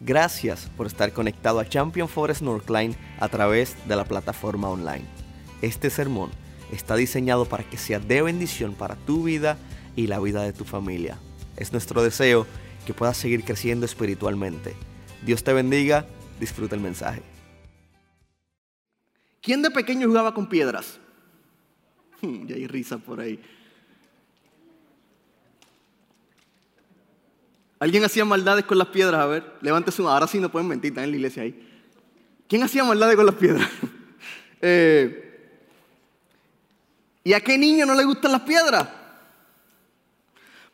Gracias por estar conectado a Champion Forest Northline a través de la plataforma online. Este sermón está diseñado para que sea de bendición para tu vida y la vida de tu familia. Es nuestro deseo que puedas seguir creciendo espiritualmente. Dios te bendiga, disfruta el mensaje. ¿Quién de pequeño jugaba con piedras? ya hay risa por ahí. ¿Alguien hacía maldades con las piedras? A ver, levántese una. Ahora sí no pueden mentir, están en la iglesia ahí. ¿Quién hacía maldades con las piedras? Eh, ¿Y a qué niño no le gustan las piedras?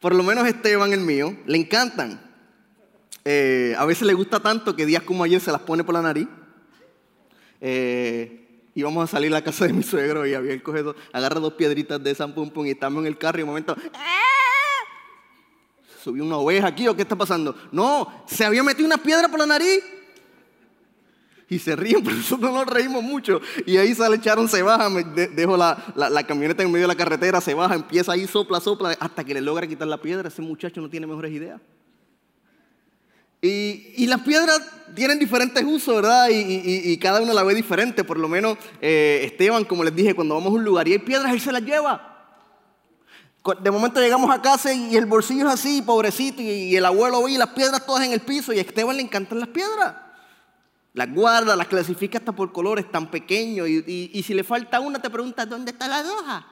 Por lo menos Esteban, el mío, le encantan. Eh, a veces le gusta tanto que días como ayer se las pone por la nariz. Eh, íbamos a salir a la casa de mi suegro y había el cogido, agarra dos piedritas de San Pum Pum y estamos en el carro y un momento, subió una oveja aquí o qué está pasando. No, se había metido una piedra por la nariz. Y se ríen, pero nosotros nos reímos mucho. Y ahí sale echaron, se baja, me dejo la, camioneta en medio de la carretera, se baja, empieza ahí, sopla, sopla, hasta que le logra quitar la piedra. Ese muchacho no tiene mejores ideas. Y, las piedras tienen diferentes usos, ¿verdad? Y, cada una la ve diferente. Por lo menos eh, Esteban, como les dije, cuando vamos a un lugar y hay piedras, él se las lleva. De momento llegamos a casa y el bolsillo es así, pobrecito, y el abuelo ve las piedras todas en el piso y a Esteban le encantan las piedras. Las guarda, las clasifica hasta por colores tan pequeños y, si le falta una te pregunta, ¿dónde está la roja?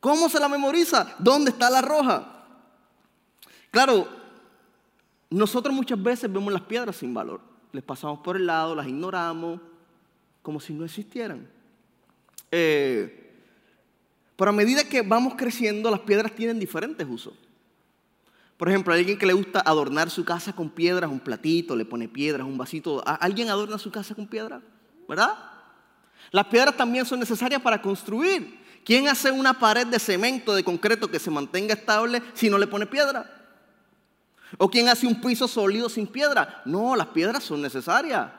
¿Cómo se la memoriza? ¿Dónde está la roja? Claro, nosotros muchas veces vemos las piedras sin valor. Les pasamos por el lado, las ignoramos, como si no existieran. Eh, pero a medida que vamos creciendo, las piedras tienen diferentes usos. Por ejemplo, a alguien que le gusta adornar su casa con piedras, un platito, le pone piedras, un vasito. ¿Alguien adorna su casa con piedras? ¿Verdad? Las piedras también son necesarias para construir. ¿Quién hace una pared de cemento, de concreto que se mantenga estable si no le pone piedra? ¿O quién hace un piso sólido sin piedra? No, las piedras son necesarias.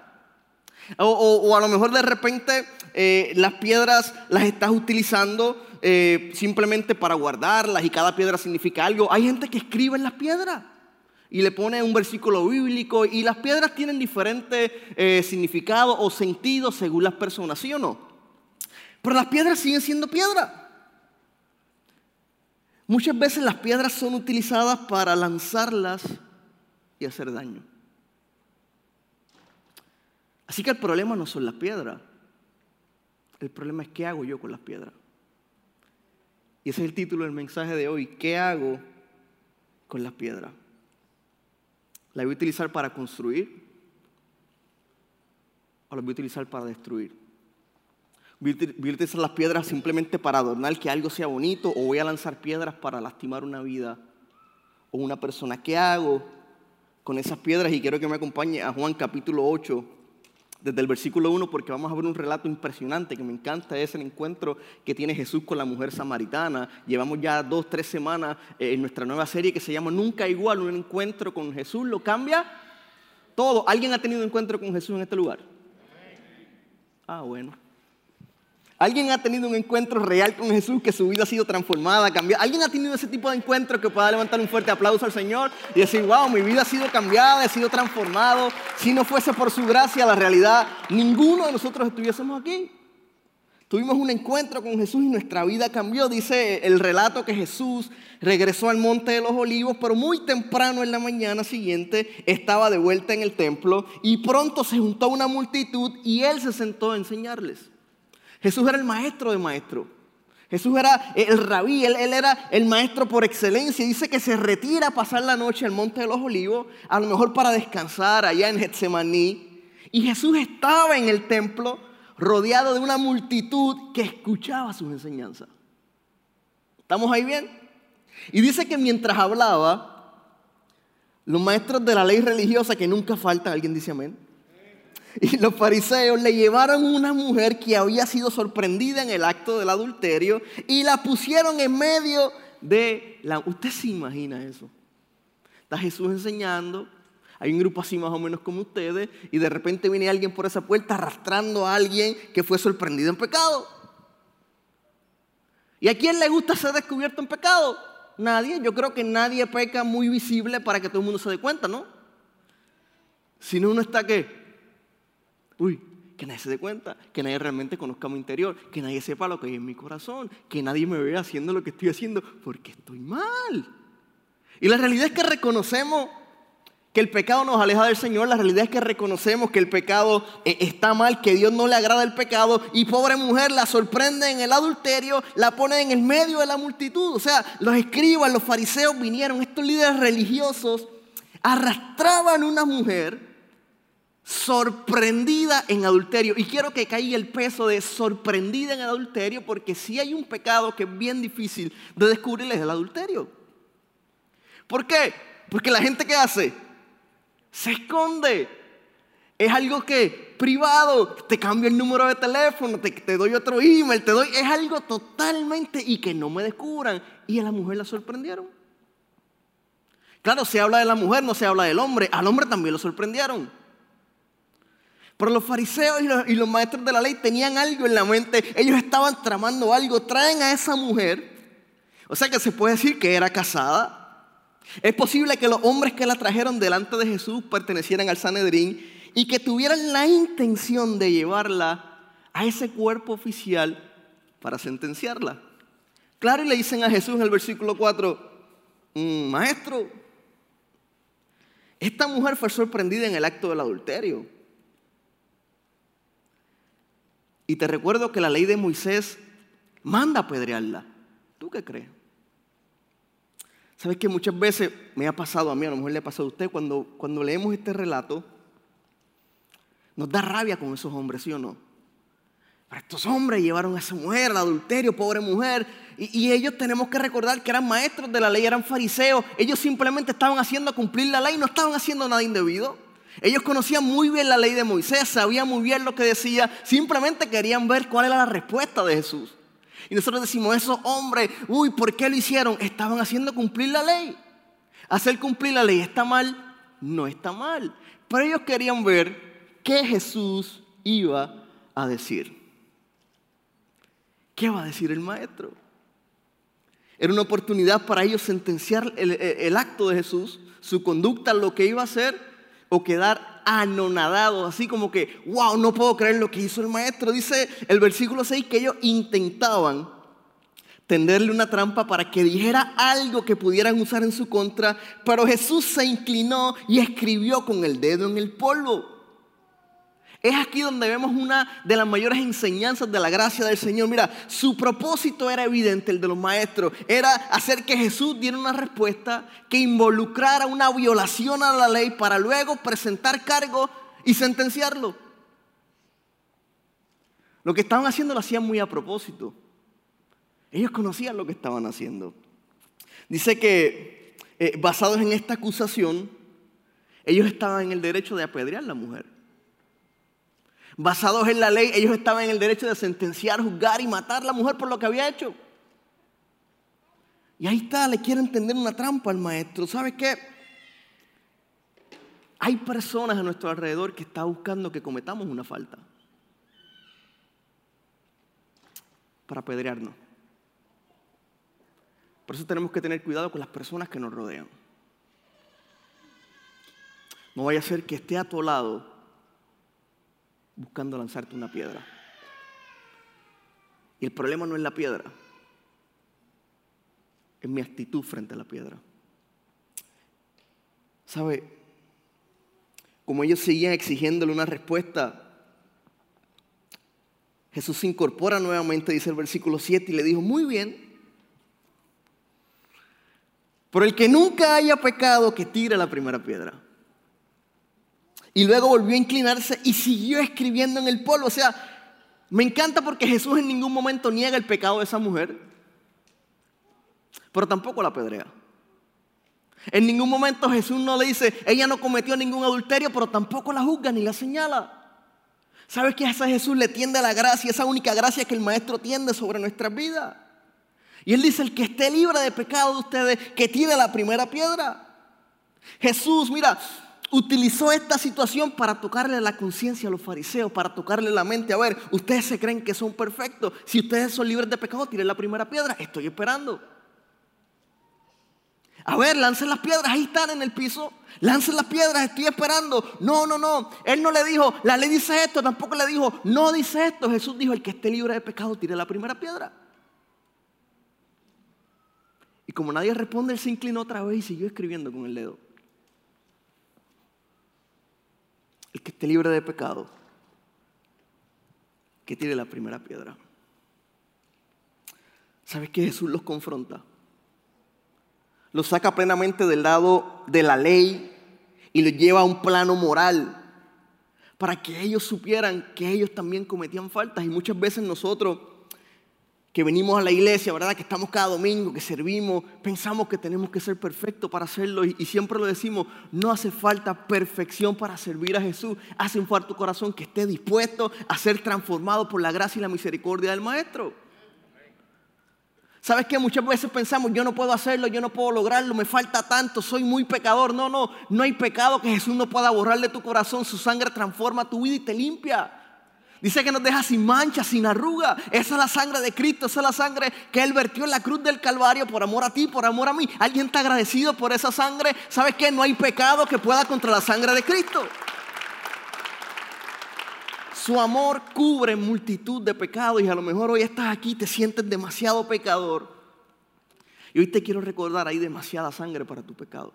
O, a lo mejor de repente eh, las piedras las estás utilizando eh, simplemente para guardarlas y cada piedra significa algo. Hay gente que escribe en las piedras y le pone un versículo bíblico y las piedras tienen diferentes eh, significados o sentidos según las personas, ¿sí o no? Pero las piedras siguen siendo piedras. Muchas veces las piedras son utilizadas para lanzarlas y hacer daño. Así que el problema no son las piedras. El problema es qué hago yo con las piedras. Y ese es el título del mensaje de hoy. ¿Qué hago con las piedras? ¿La voy a utilizar para construir? ¿O la voy a utilizar para destruir? ¿Voy a utilizar las piedras simplemente para adornar que algo sea bonito? ¿O voy a lanzar piedras para lastimar una vida o una persona? ¿Qué hago con esas piedras? Y quiero que me acompañe a Juan capítulo 8, desde el versículo 1 porque vamos a ver un relato impresionante que me encanta, es el encuentro que tiene Jesús con la mujer samaritana. Llevamos ya dos, tres semanas eh, en nuestra nueva serie que se llama Nunca igual, un encuentro con Jesús, lo cambia todo. ¿Alguien ha tenido un encuentro con Jesús en este lugar? Ah, bueno. ¿Alguien ha tenido un encuentro real con Jesús que su vida ha sido transformada, cambiada? ¿Alguien ha tenido ese tipo de encuentro que pueda levantar un fuerte aplauso al Señor y decir, wow, mi vida ha sido cambiada, he sido transformado? Si no fuese por su gracia, la realidad, ninguno de nosotros estuviésemos aquí. Tuvimos un encuentro con Jesús y nuestra vida cambió. Dice el relato que Jesús regresó al monte de los olivos, pero muy temprano en la mañana siguiente estaba de vuelta en el templo y pronto se juntó una multitud y él se sentó a enseñarles. Jesús era el maestro de maestros. Jesús era el rabí, él, era el maestro por excelencia. Dice que se retira a pasar la noche al Monte de los Olivos, a lo mejor para descansar allá en Getsemaní. Y Jesús estaba en el templo rodeado de una multitud que escuchaba sus enseñanzas. ¿Estamos ahí bien? Y dice que mientras hablaba, los maestros de la ley religiosa que nunca faltan, alguien dice amén, y los fariseos le llevaron una mujer que había sido sorprendida en el acto del adulterio y la pusieron en medio de la... ¿Usted se imagina eso? Está Jesús enseñando, hay un grupo así más o menos como ustedes y de repente viene alguien por esa puerta arrastrando a alguien que fue sorprendido en pecado. ¿Y a quién le gusta ser descubierto en pecado? Nadie. Yo creo que nadie peca muy visible para que todo el mundo se dé cuenta, ¿no? Si no, uno está que, uy, que nadie se dé cuenta, que nadie realmente conozca mi interior, que nadie sepa lo que hay en mi corazón, que nadie me vea haciendo lo que estoy haciendo, porque estoy mal. Y la realidad es que reconocemos que el pecado nos aleja del Señor, la realidad es que reconocemos que el pecado eh, está mal, que Dios no le agrada el pecado y pobre mujer la sorprende en el adulterio, la pone en el medio de la multitud. O sea, los escribas, los fariseos vinieron, estos líderes religiosos arrastraban una mujer sorprendida en adulterio. Y quiero que caiga el peso de sorprendida en adulterio porque si hay un pecado que es bien difícil de descubrir es el adulterio. ¿Por qué? Porque la gente que hace se esconde. Es algo que privado, te cambio el número de teléfono, te, doy otro email, te doy, es algo totalmente y que no me descubran. Y a la mujer la sorprendieron. Claro, se habla de la mujer, no se habla del hombre. Al hombre también lo sorprendieron. Pero los fariseos y los, maestros de la ley tenían algo en la mente. Ellos estaban tramando algo. Traen a esa mujer. O sea que se puede decir que era casada es posible que los hombres que la trajeron delante de Jesús pertenecieran al Sanedrín y que tuvieran la intención de llevarla a ese cuerpo oficial para sentenciarla. Claro, y le dicen a Jesús en el versículo 4, mm, maestro, esta mujer fue sorprendida en el acto del adulterio. Y te recuerdo que la ley de Moisés manda apedrearla. ¿Tú qué crees? ¿Sabes que muchas veces me ha pasado a mí, a lo mejor le ha pasado a usted, cuando, cuando leemos este relato, nos da rabia con esos hombres, ¿sí o no? Pero estos hombres llevaron a esa mujer al adulterio, pobre mujer, y, y, ellos tenemos que recordar que eran maestros de la ley, eran fariseos, ellos simplemente estaban haciendo cumplir la ley, no estaban haciendo nada indebido. Ellos conocían muy bien la ley de Moisés, sabían muy bien lo que decía, simplemente querían ver cuál era la respuesta de Jesús. Y nosotros decimos, esos hombres, uy, ¿por qué lo hicieron? Estaban haciendo cumplir la ley. Hacer cumplir la ley está mal, no está mal. Pero ellos querían ver qué Jesús iba a decir. ¿Qué va a decir el maestro? Era una oportunidad para ellos sentenciar el, el acto de Jesús, su conducta, lo que iba a hacer, quedar anonadados, así como que, wow, no puedo creer lo que hizo el maestro. Dice el versículo 6 que ellos intentaban tenderle una trampa para que dijera algo que pudieran usar en su contra, pero Jesús se inclinó y escribió con el dedo en el polvo. Es aquí donde vemos una de las mayores enseñanzas de la gracia del Señor. Mira, su propósito era evidente, el de los maestros. Era hacer que Jesús diera una respuesta que involucrara una violación a la ley para luego presentar cargo y sentenciarlo. Lo que estaban haciendo lo hacían muy a propósito. Ellos conocían lo que estaban haciendo. Dice que eh, basados en esta acusación, ellos estaban en el derecho de apedrear a la mujer. Basados en la ley, ellos estaban en el derecho de sentenciar, juzgar y matar a la mujer por lo que había hecho. Y ahí está, le quiere entender una trampa al maestro. ¿Sabes qué? Hay personas a nuestro alrededor que están buscando que cometamos una falta para apedrearnos. Por eso tenemos que tener cuidado con las personas que nos rodean. No vaya a ser que esté a tu lado buscando lanzarte una piedra. Y el problema no es la piedra, es mi actitud frente a la piedra. ¿Sabe? Como ellos seguían exigiéndole una respuesta, Jesús se incorpora nuevamente, dice el versículo 7, y le dijo, muy bien, por el que nunca haya pecado, que tire la primera piedra. Y luego volvió a inclinarse y siguió escribiendo en el polvo. O sea, me encanta porque Jesús en ningún momento niega el pecado de esa mujer, pero tampoco la apedrea. En ningún momento Jesús no le dice, ella no cometió ningún adulterio, pero tampoco la juzga ni la señala. ¿Sabes que a Jesús le tiende la gracia, esa única gracia que el Maestro tiende sobre nuestras vidas? Y Él dice, el que esté libre de pecado de ustedes, que tire la primera piedra. Jesús, mira, utilizó esta situación para tocarle la conciencia a los fariseos, para tocarle la mente. A ver, ustedes se creen que son perfectos. Si ustedes son libres de pecado, tiren la primera piedra. Estoy esperando. A ver, lancen las piedras, ahí están en el piso. Lancen las piedras, estoy esperando. No, no, no. Él no le dijo, la ley dice esto, tampoco le dijo, no dice esto. Jesús dijo, el que esté libre de pecado, tire la primera piedra. Y como nadie responde, él se inclinó otra vez y siguió escribiendo con el dedo. El que esté libre de pecado, que tire la primera piedra. ¿Sabes que Jesús los confronta? Los saca plenamente del lado de la ley y los lleva a un plano moral para que ellos supieran que ellos también cometían faltas. Y muchas veces nosotros que venimos a la iglesia, ¿verdad? Que estamos cada domingo, que servimos, pensamos que tenemos que ser perfectos para hacerlo y, siempre lo decimos, no hace falta perfección para servir a Jesús, hace un tu corazón que esté dispuesto a ser transformado por la gracia y la misericordia del Maestro. ¿Sabes qué? Muchas veces pensamos, yo no puedo hacerlo, yo no puedo lograrlo, me falta tanto, soy muy pecador. No, no, no hay pecado que Jesús no pueda borrar de tu corazón, su sangre transforma tu vida y te limpia. Dice que nos deja sin mancha, sin arruga. Esa es la sangre de Cristo, esa es la sangre que Él vertió en la cruz del Calvario por amor a ti, por amor a mí. ¿Alguien está agradecido por esa sangre? ¿Sabes qué? No hay pecado que pueda contra la sangre de Cristo. Su amor cubre multitud de pecados y a lo mejor hoy estás aquí te sientes demasiado pecador. Y hoy te quiero recordar, hay demasiada sangre para tu pecado.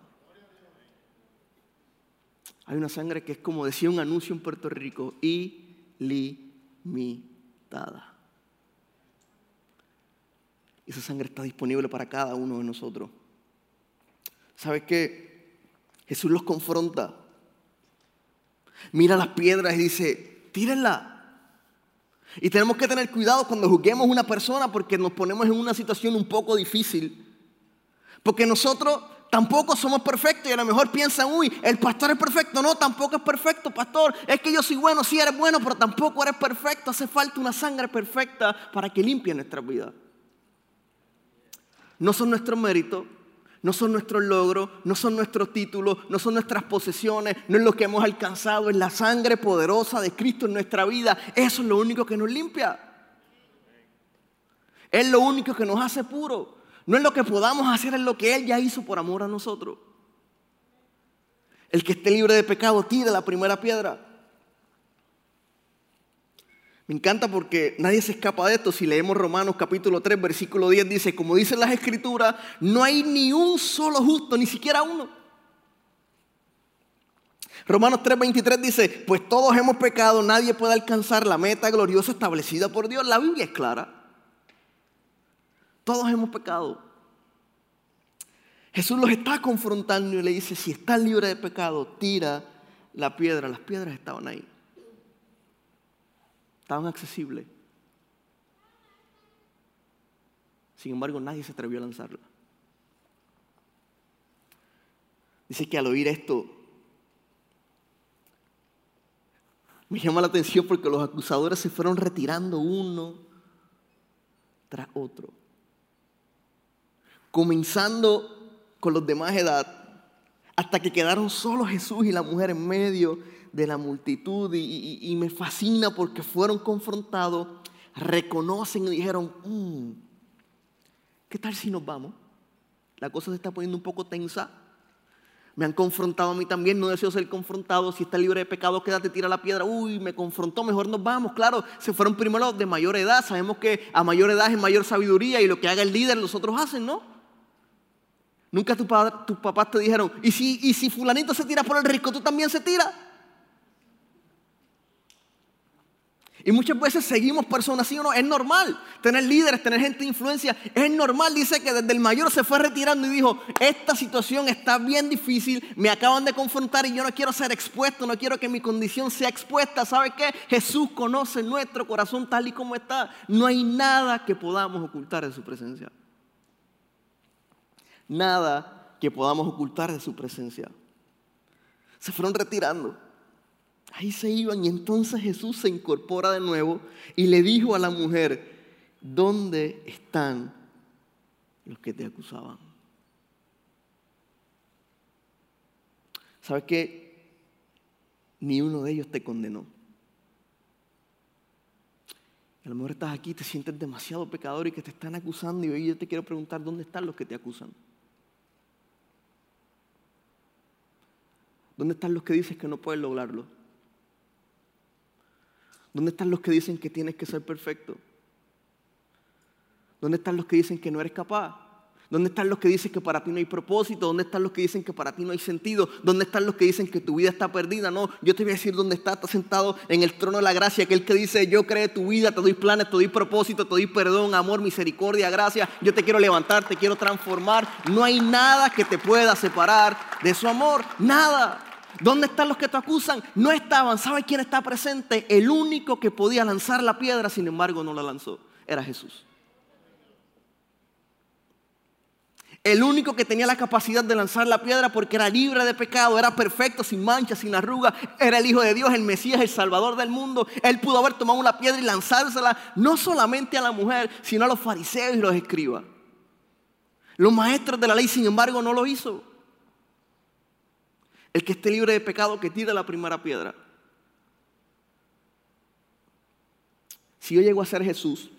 Hay una sangre que es como decía un anuncio en Puerto Rico, y limitada. Esa sangre está disponible para cada uno de nosotros. ¿Sabes qué? Jesús los confronta. Mira las piedras y dice, tírenla. Y tenemos que tener cuidado cuando juzguemos a una persona porque nos ponemos en una situación un poco difícil. Porque nosotros tampoco somos perfectos y a lo mejor piensan, uy, el pastor es perfecto. No, tampoco es perfecto, pastor. Es que yo soy bueno, sí eres bueno, pero tampoco eres perfecto. Hace falta una sangre perfecta para que limpie nuestra vida. No son nuestros méritos, no son nuestros logros, no son nuestros títulos, no son nuestras posesiones, no es lo que hemos alcanzado, es la sangre poderosa de Cristo en nuestra vida. Eso es lo único que nos limpia. Es lo único que nos hace puros. No es lo que podamos hacer, es lo que Él ya hizo por amor a nosotros. El que esté libre de pecado, tire la primera piedra. Me encanta porque nadie se escapa de esto. Si leemos Romanos capítulo 3, versículo 10, dice, como dicen las escrituras, no hay ni un solo justo, ni siquiera uno. Romanos 3:23 dice, pues todos hemos pecado, nadie puede alcanzar la meta gloriosa establecida por Dios. La Biblia es clara. Todos hemos pecado. Jesús los está confrontando y le dice, si estás libre de pecado, tira la piedra. Las piedras estaban ahí. Estaban accesibles. Sin embargo, nadie se atrevió a lanzarla. Dice que al oír esto, me llama la atención porque los acusadores se fueron retirando uno tras otro comenzando con los demás edad, hasta que quedaron solo Jesús y la mujer en medio de la multitud. Y, me fascina porque fueron confrontados, reconocen y dijeron, mm, ¿qué tal si nos vamos? La cosa se está poniendo un poco tensa. Me han confrontado a mí también, no deseo ser confrontado. Si está libre de pecado, quédate, tira la piedra. Uy, me confrontó, mejor nos vamos. Claro, se fueron primero de mayor edad. Sabemos que a mayor edad es mayor sabiduría y lo que haga el líder los otros hacen, ¿no? Nunca tus papás te dijeron, ¿y si, ¿y si fulanito se tira por el risco, tú también se tira? Y muchas veces seguimos personas así o no. Es normal tener líderes, tener gente de influencia. Es normal. Dice que desde el mayor se fue retirando y dijo, esta situación está bien difícil, me acaban de confrontar y yo no quiero ser expuesto, no quiero que mi condición sea expuesta. ¿Sabe qué? Jesús conoce nuestro corazón tal y como está. No hay nada que podamos ocultar en su presencia nada que podamos ocultar de su presencia. Se fueron retirando. Ahí se iban y entonces Jesús se incorpora de nuevo y le dijo a la mujer, ¿dónde están los que te acusaban? ¿Sabes qué? Ni uno de ellos te condenó. A lo mejor estás aquí, te sientes demasiado pecador y que te están acusando y hoy yo te quiero preguntar, ¿dónde están los que te acusan? ¿Dónde están los que dicen que no puedes lograrlo? ¿Dónde están los que dicen que tienes que ser perfecto? ¿Dónde están los que dicen que no eres capaz? ¿Dónde están los que dicen que para ti no hay propósito? ¿Dónde están los que dicen que para ti no hay sentido? ¿Dónde están los que dicen que tu vida está perdida? No, yo te voy a decir dónde está. Está sentado en el trono de la gracia, aquel que dice, yo creé tu vida, te doy planes, te doy propósito, te doy perdón, amor, misericordia, gracia. Yo te quiero levantar, te quiero transformar. No hay nada que te pueda separar de su amor. Nada. ¿Dónde están los que te acusan? No estaban. ¿Sabe quién está presente? El único que podía lanzar la piedra, sin embargo, no la lanzó. Era Jesús. El único que tenía la capacidad de lanzar la piedra porque era libre de pecado, era perfecto, sin mancha, sin arruga, era el Hijo de Dios, el Mesías, el Salvador del mundo. Él pudo haber tomado una piedra y lanzársela no solamente a la mujer, sino a los fariseos y los escribas. Los maestros de la ley, sin embargo, no lo hizo. El que esté libre de pecado, que tire la primera piedra. Si yo llego a ser Jesús,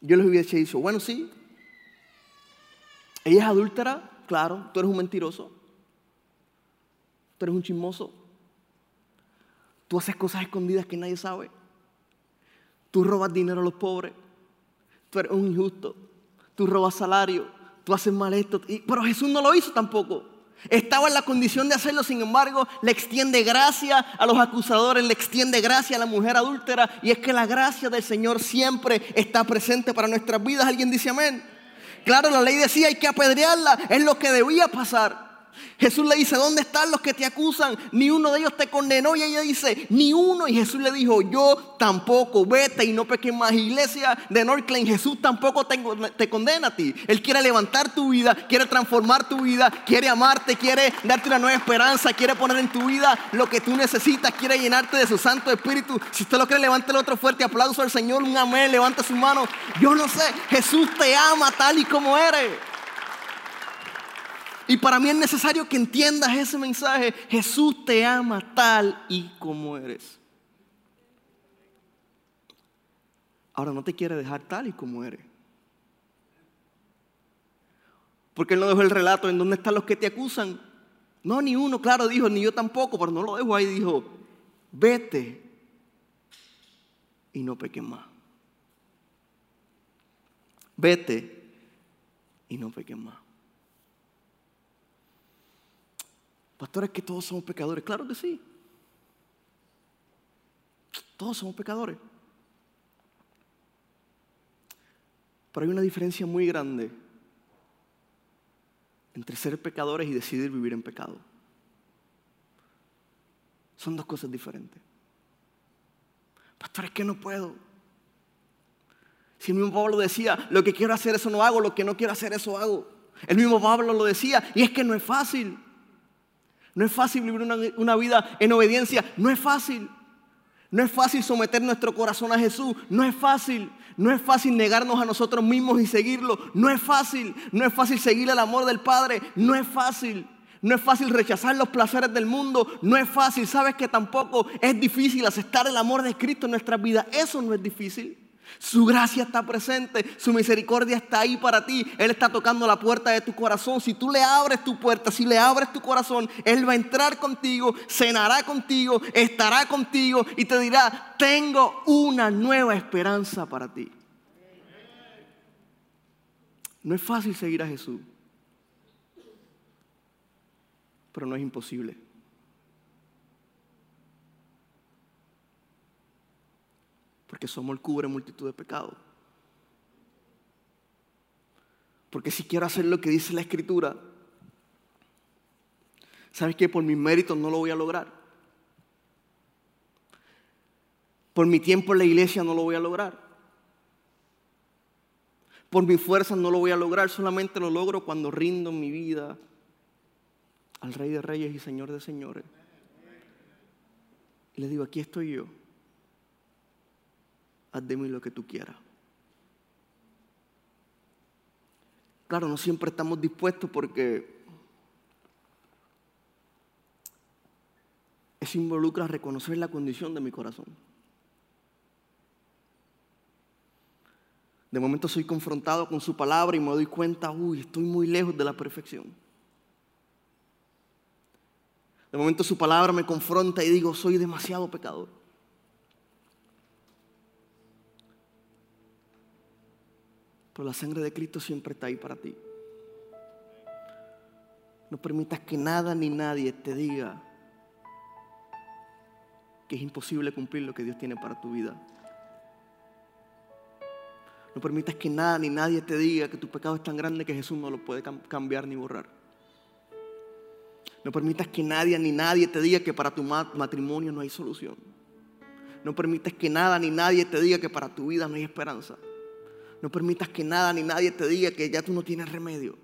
yo les hubiese dicho, bueno, sí, ella es adúltera, claro, tú eres un mentiroso, tú eres un chismoso, tú haces cosas escondidas que nadie sabe, tú robas dinero a los pobres, tú eres un injusto, tú robas salario, tú haces mal esto, pero Jesús no lo hizo tampoco. Estaba en la condición de hacerlo, sin embargo, le extiende gracia a los acusadores, le extiende gracia a la mujer adúltera. Y es que la gracia del Señor siempre está presente para nuestras vidas. ¿Alguien dice amén? Claro, la ley decía hay que apedrearla, es lo que debía pasar. Jesús le dice, ¿dónde están los que te acusan? Ni uno de ellos te condenó. Y ella dice, ni uno. Y Jesús le dijo, yo tampoco, vete y no peques más. Iglesia de Northland, Jesús tampoco te, condena a ti. Él quiere levantar tu vida, quiere transformar tu vida, quiere amarte, quiere darte una nueva esperanza, quiere poner en tu vida lo que tú necesitas, quiere llenarte de su Santo Espíritu. Si usted lo cree, levante el otro fuerte aplauso al Señor, un amén, levante su mano. Yo no sé, Jesús te ama tal y como eres. Y para mí es necesario que entiendas ese mensaje. Jesús te ama tal y como eres. Ahora no te quiere dejar tal y como eres. Porque Él no dejó el relato en dónde están los que te acusan. No, ni uno, claro, dijo, ni yo tampoco, pero no lo dejo ahí. Dijo, vete y no peques más. Vete y no peques más. Pastor, es que todos somos pecadores. Claro que sí. Todos somos pecadores. Pero hay una diferencia muy grande entre ser pecadores y decidir vivir en pecado. Son dos cosas diferentes. Pastor, es que no puedo. Si el mismo Pablo decía, lo que quiero hacer eso no hago, lo que no quiero hacer eso hago. El mismo Pablo lo decía, y es que no es fácil. No es fácil vivir una, vida en obediencia. No es fácil. No es fácil someter nuestro corazón a Jesús. No es fácil. No es fácil negarnos a nosotros mismos y seguirlo. No es fácil. No es fácil seguir el amor del Padre. No es fácil. No es fácil rechazar los placeres del mundo. No es fácil. Sabes que tampoco es difícil aceptar el amor de Cristo en nuestras vidas. Eso no es difícil. Su gracia está presente, su misericordia está ahí para ti. Él está tocando la puerta de tu corazón. Si tú le abres tu puerta, si le abres tu corazón, Él va a entrar contigo, cenará contigo, estará contigo y te dirá, tengo una nueva esperanza para ti. No es fácil seguir a Jesús, pero no es imposible. Porque somos el cubre multitud de pecados. Porque si quiero hacer lo que dice la escritura, ¿sabes que Por mis méritos no lo voy a lograr. Por mi tiempo en la iglesia no lo voy a lograr. Por mi fuerza no lo voy a lograr, solamente lo logro cuando rindo mi vida al Rey de Reyes y Señor de Señores. Y le digo, aquí estoy yo haz de mí lo que tú quieras. Claro, no siempre estamos dispuestos porque eso involucra reconocer la condición de mi corazón. De momento soy confrontado con su palabra y me doy cuenta, uy, estoy muy lejos de la perfección. De momento su palabra me confronta y digo, soy demasiado pecador. Pero la sangre de Cristo siempre está ahí para ti. No permitas que nada ni nadie te diga que es imposible cumplir lo que Dios tiene para tu vida. No permitas que nada ni nadie te diga que tu pecado es tan grande que Jesús no lo puede cambiar ni borrar. No permitas que nadie ni nadie te diga que para tu matrimonio no hay solución. No permitas que nada ni nadie te diga que para tu vida no hay esperanza. No permitas que nada ni nadie te diga que ya tú no tienes remedio.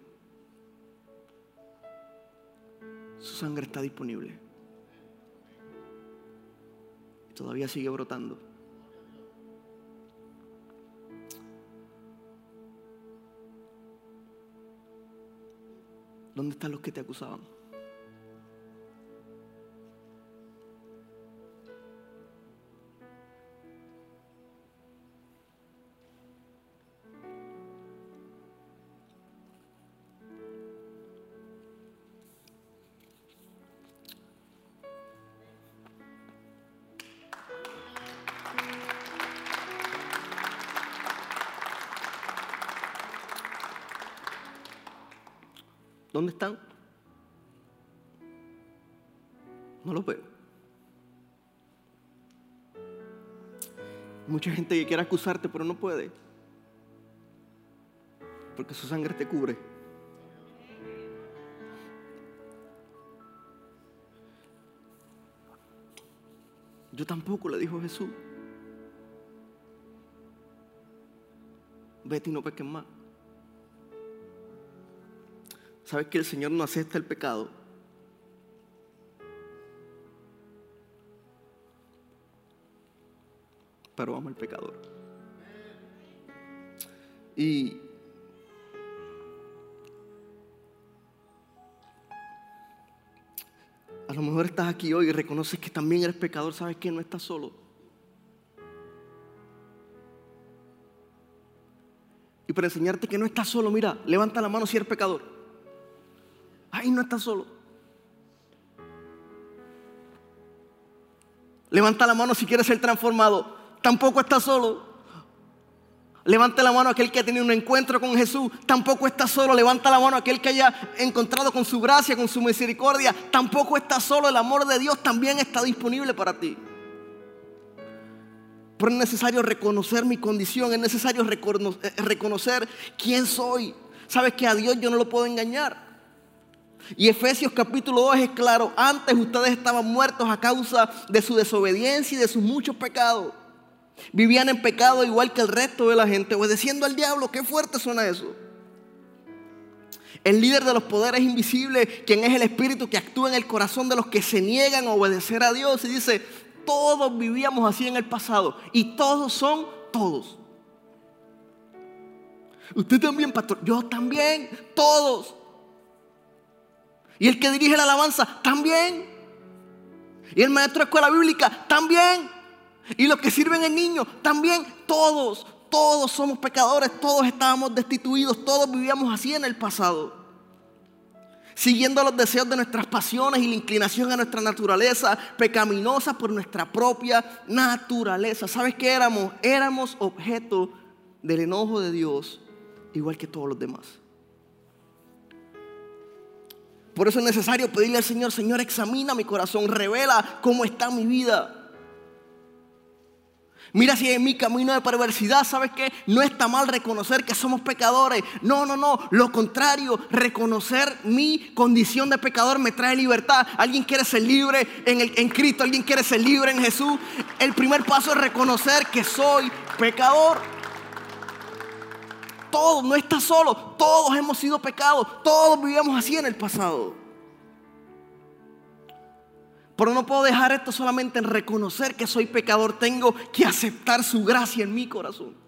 Su sangre está disponible. Todavía sigue brotando. ¿Dónde están los que te acusaban? ¿Dónde están? No los veo. Mucha gente que quiere acusarte, pero no puede. Porque su sangre te cubre. Yo tampoco, le dijo Jesús. Vete y no peques más. ¿Sabes que el Señor no acepta el pecado? Pero ama al pecador. Y a lo mejor estás aquí hoy y reconoces que también eres pecador, sabes que no estás solo. Y para enseñarte que no estás solo, mira, levanta la mano si eres pecador. Ahí no está solo. Levanta la mano si quieres ser transformado. Tampoco está solo. Levanta la mano aquel que ha tenido un encuentro con Jesús. Tampoco está solo. Levanta la mano aquel que haya encontrado con su gracia, con su misericordia. Tampoco está solo. El amor de Dios también está disponible para ti. Pero es necesario reconocer mi condición. Es necesario eh, reconocer quién soy. Sabes que a Dios yo no lo puedo engañar. Y Efesios capítulo 2 es claro, antes ustedes estaban muertos a causa de su desobediencia y de sus muchos pecados. Vivían en pecado igual que el resto de la gente, obedeciendo al diablo. Qué fuerte suena eso. El líder de los poderes invisibles, quien es el espíritu que actúa en el corazón de los que se niegan a obedecer a Dios. Y dice, todos vivíamos así en el pasado. Y todos son todos. Usted también, pastor. Yo también. Todos. Y el que dirige la alabanza, también. Y el maestro de escuela bíblica, también. Y los que sirven el niño, también. Todos, todos somos pecadores, todos estábamos destituidos, todos vivíamos así en el pasado. Siguiendo los deseos de nuestras pasiones y la inclinación a nuestra naturaleza pecaminosa por nuestra propia naturaleza. ¿Sabes qué éramos? Éramos objeto del enojo de Dios, igual que todos los demás. Por eso es necesario pedirle al Señor, Señor, examina mi corazón, revela cómo está mi vida. Mira si en mi camino de perversidad, ¿sabes qué? No está mal reconocer que somos pecadores. No, no, no. Lo contrario, reconocer mi condición de pecador me trae libertad. Alguien quiere ser libre en, en Cristo, alguien quiere ser libre en Jesús. El primer paso es reconocer que soy pecador todos, no estás solo, todos hemos sido pecados, todos vivíamos así en el pasado. Pero no puedo dejar esto solamente en reconocer que soy pecador, tengo que aceptar su gracia en mi corazón.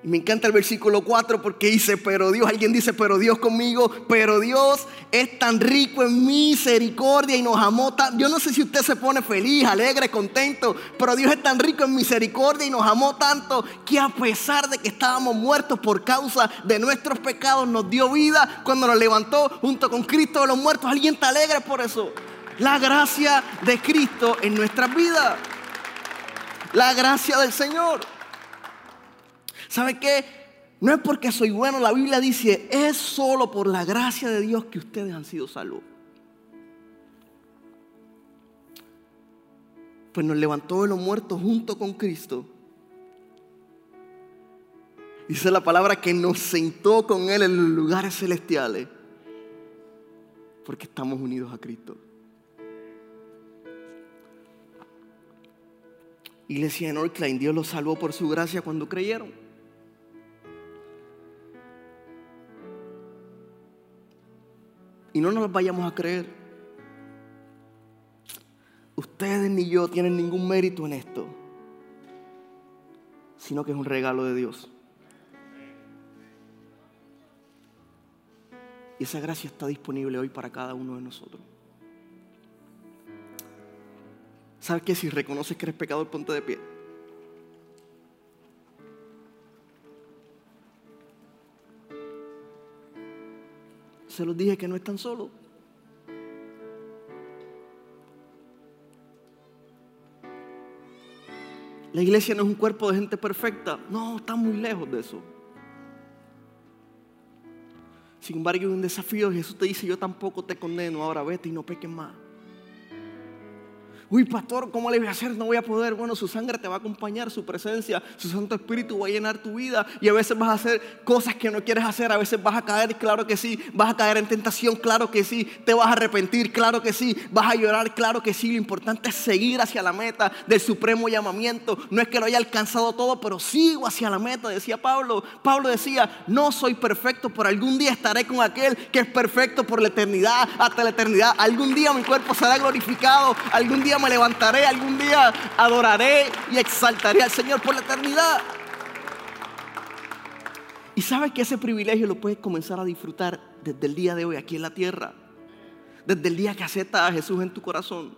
Y me encanta el versículo 4 porque dice, pero Dios, alguien dice, pero Dios conmigo, pero Dios es tan rico en misericordia y nos amó tan... Yo no sé si usted se pone feliz, alegre, contento, pero Dios es tan rico en misericordia y nos amó tanto que a pesar de que estábamos muertos por causa de nuestros pecados, nos dio vida cuando nos levantó junto con Cristo de los muertos. Alguien está alegre por eso. La gracia de Cristo en nuestras vidas. La gracia del Señor. ¿Sabe qué? No es porque soy bueno, la Biblia dice, es solo por la gracia de Dios que ustedes han sido salvos. Pues nos levantó de los muertos junto con Cristo. Dice la palabra que nos sentó con Él en los lugares celestiales. Porque estamos unidos a Cristo. Iglesia de Northline, Dios los salvó por su gracia cuando creyeron. Y no nos vayamos a creer. Ustedes ni yo tienen ningún mérito en esto, sino que es un regalo de Dios. Y esa gracia está disponible hoy para cada uno de nosotros. ¿Sabes qué? Si reconoces que eres pecador, ponte de pie. Se los dije que no están solos. La iglesia no es un cuerpo de gente perfecta. No, está muy lejos de eso. Sin embargo, hay un desafío. Jesús te dice, yo tampoco te condeno. Ahora vete y no peques más. Uy, pastor, ¿cómo le voy a hacer? No voy a poder. Bueno, su sangre te va a acompañar, su presencia, su Santo Espíritu va a llenar tu vida. Y a veces vas a hacer cosas que no quieres hacer. A veces vas a caer, claro que sí. Vas a caer en tentación, claro que sí. Te vas a arrepentir, claro que sí. Vas a llorar, claro que sí. Lo importante es seguir hacia la meta del supremo llamamiento. No es que lo haya alcanzado todo, pero sigo hacia la meta, decía Pablo. Pablo decía, no soy perfecto, pero algún día estaré con aquel que es perfecto por la eternidad, hasta la eternidad. Algún día mi cuerpo será glorificado. Algún día me levantaré, algún día adoraré y exaltaré al Señor por la eternidad. Y sabes que ese privilegio lo puedes comenzar a disfrutar desde el día de hoy aquí en la tierra. Desde el día que aceptas a Jesús en tu corazón.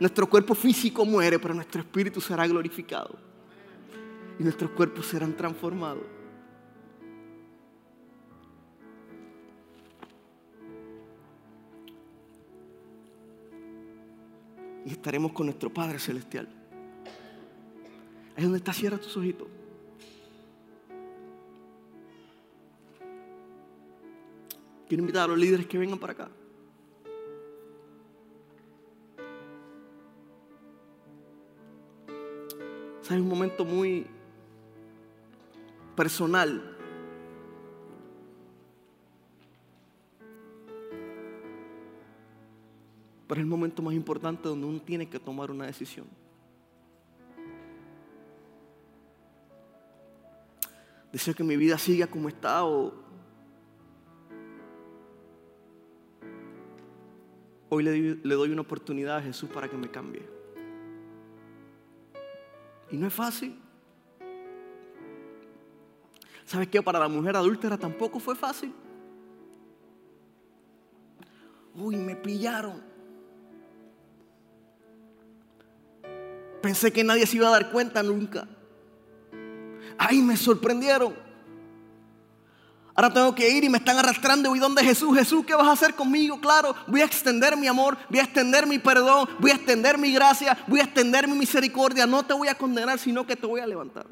Nuestro cuerpo físico muere, pero nuestro espíritu será glorificado. Y nuestros cuerpos serán transformados. Y estaremos con nuestro Padre Celestial. Ahí donde está, cierra tus ojitos. Quiero invitar a los líderes que vengan para acá. Es un momento muy personal Pero es el momento más importante donde uno tiene que tomar una decisión. Deseo que mi vida siga como está o hoy le, doy una oportunidad a Jesús para que me cambie. Y no es fácil. ¿Sabes qué? Para la mujer adúltera tampoco fue fácil. Uy, me pillaron. Pensé que nadie se iba a dar cuenta nunca. Ay, me sorprendieron. Ahora tengo que ir y me están arrastrando. ¿Y dónde Jesús? Jesús, ¿qué vas a hacer conmigo? Claro, voy a extender mi amor, voy a extender mi perdón, voy a extender mi gracia, voy a extender mi misericordia. No te voy a condenar, sino que te voy a levantar.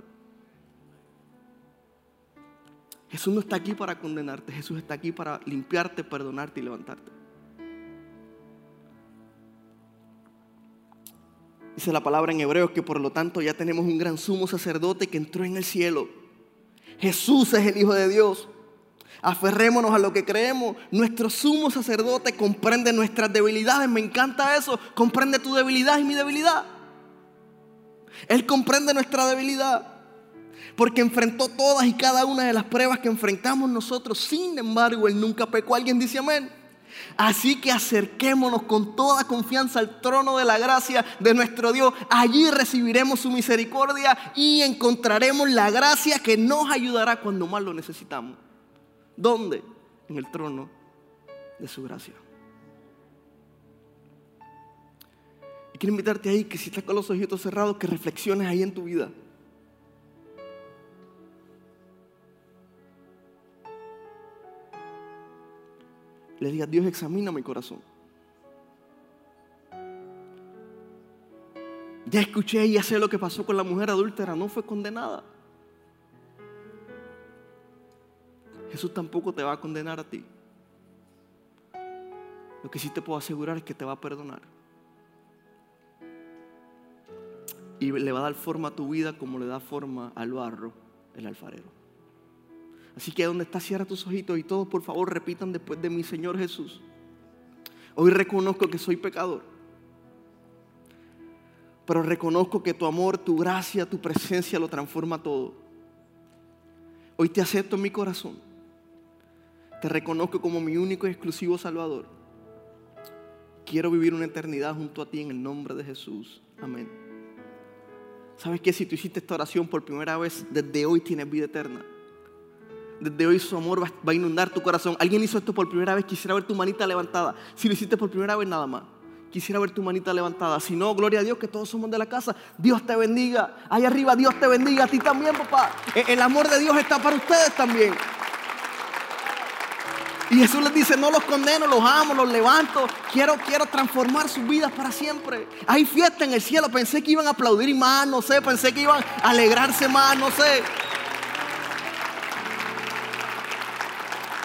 Jesús no está aquí para condenarte, Jesús está aquí para limpiarte, perdonarte y levantarte. Dice la palabra en Hebreos que por lo tanto ya tenemos un gran sumo sacerdote que entró en el cielo. Jesús es el Hijo de Dios. Aferrémonos a lo que creemos. Nuestro sumo sacerdote comprende nuestras debilidades. Me encanta eso. Comprende tu debilidad y mi debilidad. Él comprende nuestra debilidad. Porque enfrentó todas y cada una de las pruebas que enfrentamos nosotros. Sin embargo, Él nunca pecó. ¿Alguien dice amén? Así que acerquémonos con toda confianza al trono de la gracia de nuestro Dios. Allí recibiremos su misericordia y encontraremos la gracia que nos ayudará cuando más lo necesitamos. ¿Dónde? En el trono de su gracia. Y quiero invitarte ahí que si estás con los ojitos cerrados, que reflexiones ahí en tu vida. Le digas, Dios examina mi corazón. Ya escuché y ya sé lo que pasó con la mujer adúltera, no fue condenada. Jesús tampoco te va a condenar a ti. Lo que sí te puedo asegurar es que te va a perdonar. Y le va a dar forma a tu vida como le da forma al barro el alfarero. Así que donde estás, cierra tus ojitos y todos por favor repitan después de mi Señor Jesús. Hoy reconozco que soy pecador. Pero reconozco que tu amor, tu gracia, tu presencia lo transforma todo. Hoy te acepto en mi corazón. Te reconozco como mi único y exclusivo Salvador. Quiero vivir una eternidad junto a ti en el nombre de Jesús. Amén. ¿Sabes qué? Si tú hiciste esta oración por primera vez, desde hoy tienes vida eterna. Desde hoy su amor va, a inundar tu corazón. Alguien hizo esto por primera vez, quisiera ver tu manita levantada. Si lo hiciste por primera vez, nada más. Quisiera ver tu manita levantada. Si no, gloria a Dios que todos somos de la casa. Dios te bendiga. Ahí arriba, Dios te bendiga. A ti también, papá. E, el amor de Dios está para ustedes también. Y Jesús les dice, no los condeno, los amo, los levanto. Quiero, quiero transformar sus vidas para siempre. Hay fiesta en el cielo. Pensé que iban a aplaudir más, no sé. Pensé que iban a alegrarse más, no sé.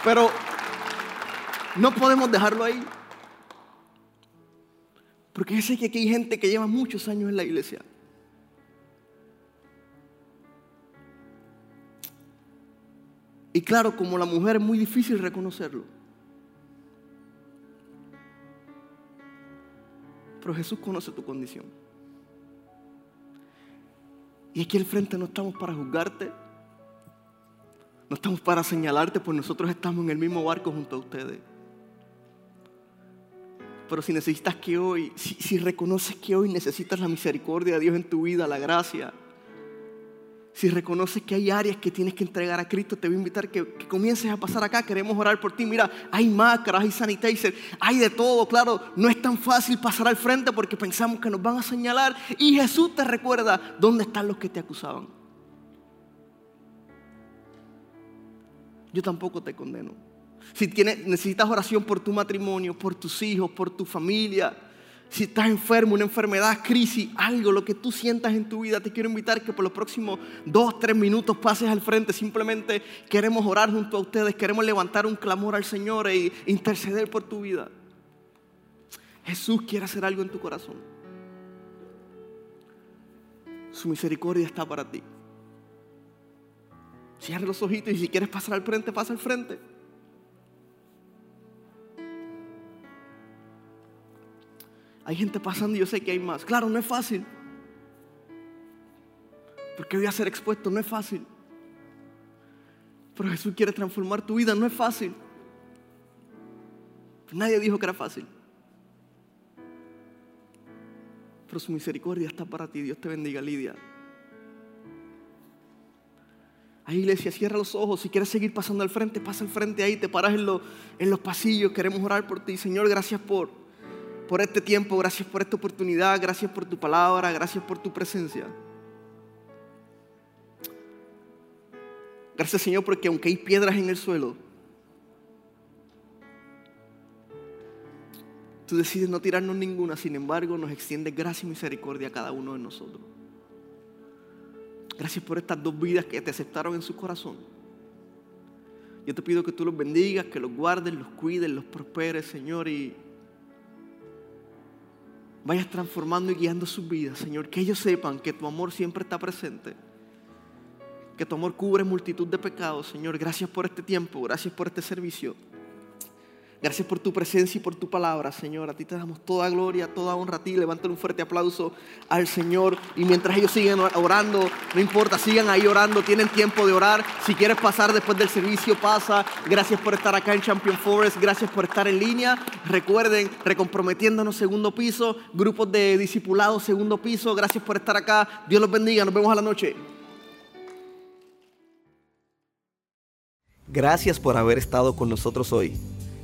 Pero no podemos dejarlo ahí. Porque sé que aquí hay gente que lleva muchos años en la iglesia. Y claro, como la mujer es muy difícil reconocerlo. Pero Jesús conoce tu condición. Y aquí al frente no estamos para juzgarte. No estamos para señalarte, pues nosotros estamos en el mismo barco junto a ustedes. Pero si necesitas que hoy, si, reconoces que hoy necesitas la misericordia de Dios en tu vida, la gracia, si reconoces que hay áreas que tienes que entregar a Cristo, te voy a invitar que, que, comiences a pasar acá. Queremos orar por ti. Mira, hay máscaras, hay sanitizer, hay de todo. Claro, no es tan fácil pasar al frente porque pensamos que nos van a señalar. Y Jesús te recuerda dónde están los que te acusaban. Yo tampoco te condeno. Si tienes, necesitas oración por tu matrimonio, por tus hijos, por tu familia, si estás enfermo, una enfermedad, crisis, algo, lo que tú sientas en tu vida, te quiero invitar que por los próximos dos, tres minutos pases al frente. Simplemente queremos orar junto a ustedes, queremos levantar un clamor al Señor e interceder por tu vida. Jesús quiere hacer algo en tu corazón. Su misericordia está para ti. Cierra los ojitos y si quieres pasar al frente, pasa al frente. Hay gente pasando y yo sé que hay más. Claro, no es fácil. Porque voy a ser expuesto, no es fácil. Pero Jesús quiere transformar tu vida, no es fácil. Nadie dijo que era fácil. Pero su misericordia está para ti. Dios te bendiga, Lidia. Ahí iglesia, cierra los ojos. Si quieres seguir pasando al frente, pasa al frente ahí. Te paras en, en los pasillos. Queremos orar por ti. Señor, gracias por, por este tiempo. Gracias por esta oportunidad. Gracias por tu palabra. Gracias por tu presencia. Gracias Señor porque aunque hay piedras en el suelo, tú decides no tirarnos ninguna. Sin embargo, nos extiendes gracia y misericordia a cada uno de nosotros. Gracias por estas dos vidas que te aceptaron en su corazón. Yo te pido que tú los bendigas, que los guardes, los cuides, los prosperes, Señor, y vayas transformando y guiando sus vidas, Señor. Que ellos sepan que tu amor siempre está presente. Que tu amor cubre multitud de pecados, Señor. Gracias por este tiempo, gracias por este servicio. Gracias por tu presencia y por tu palabra, Señor. A ti te damos toda gloria, toda honra a ti. Levántale un fuerte aplauso al Señor. Y mientras ellos siguen orando, no importa, sigan ahí orando, tienen tiempo de orar. Si quieres pasar después del servicio, pasa. Gracias por estar acá en Champion Forest. Gracias por estar en línea. Recuerden, recomprometiéndonos segundo piso, grupos de discipulados segundo piso. Gracias por estar acá. Dios los bendiga. Nos vemos a la noche. Gracias por haber estado con nosotros hoy.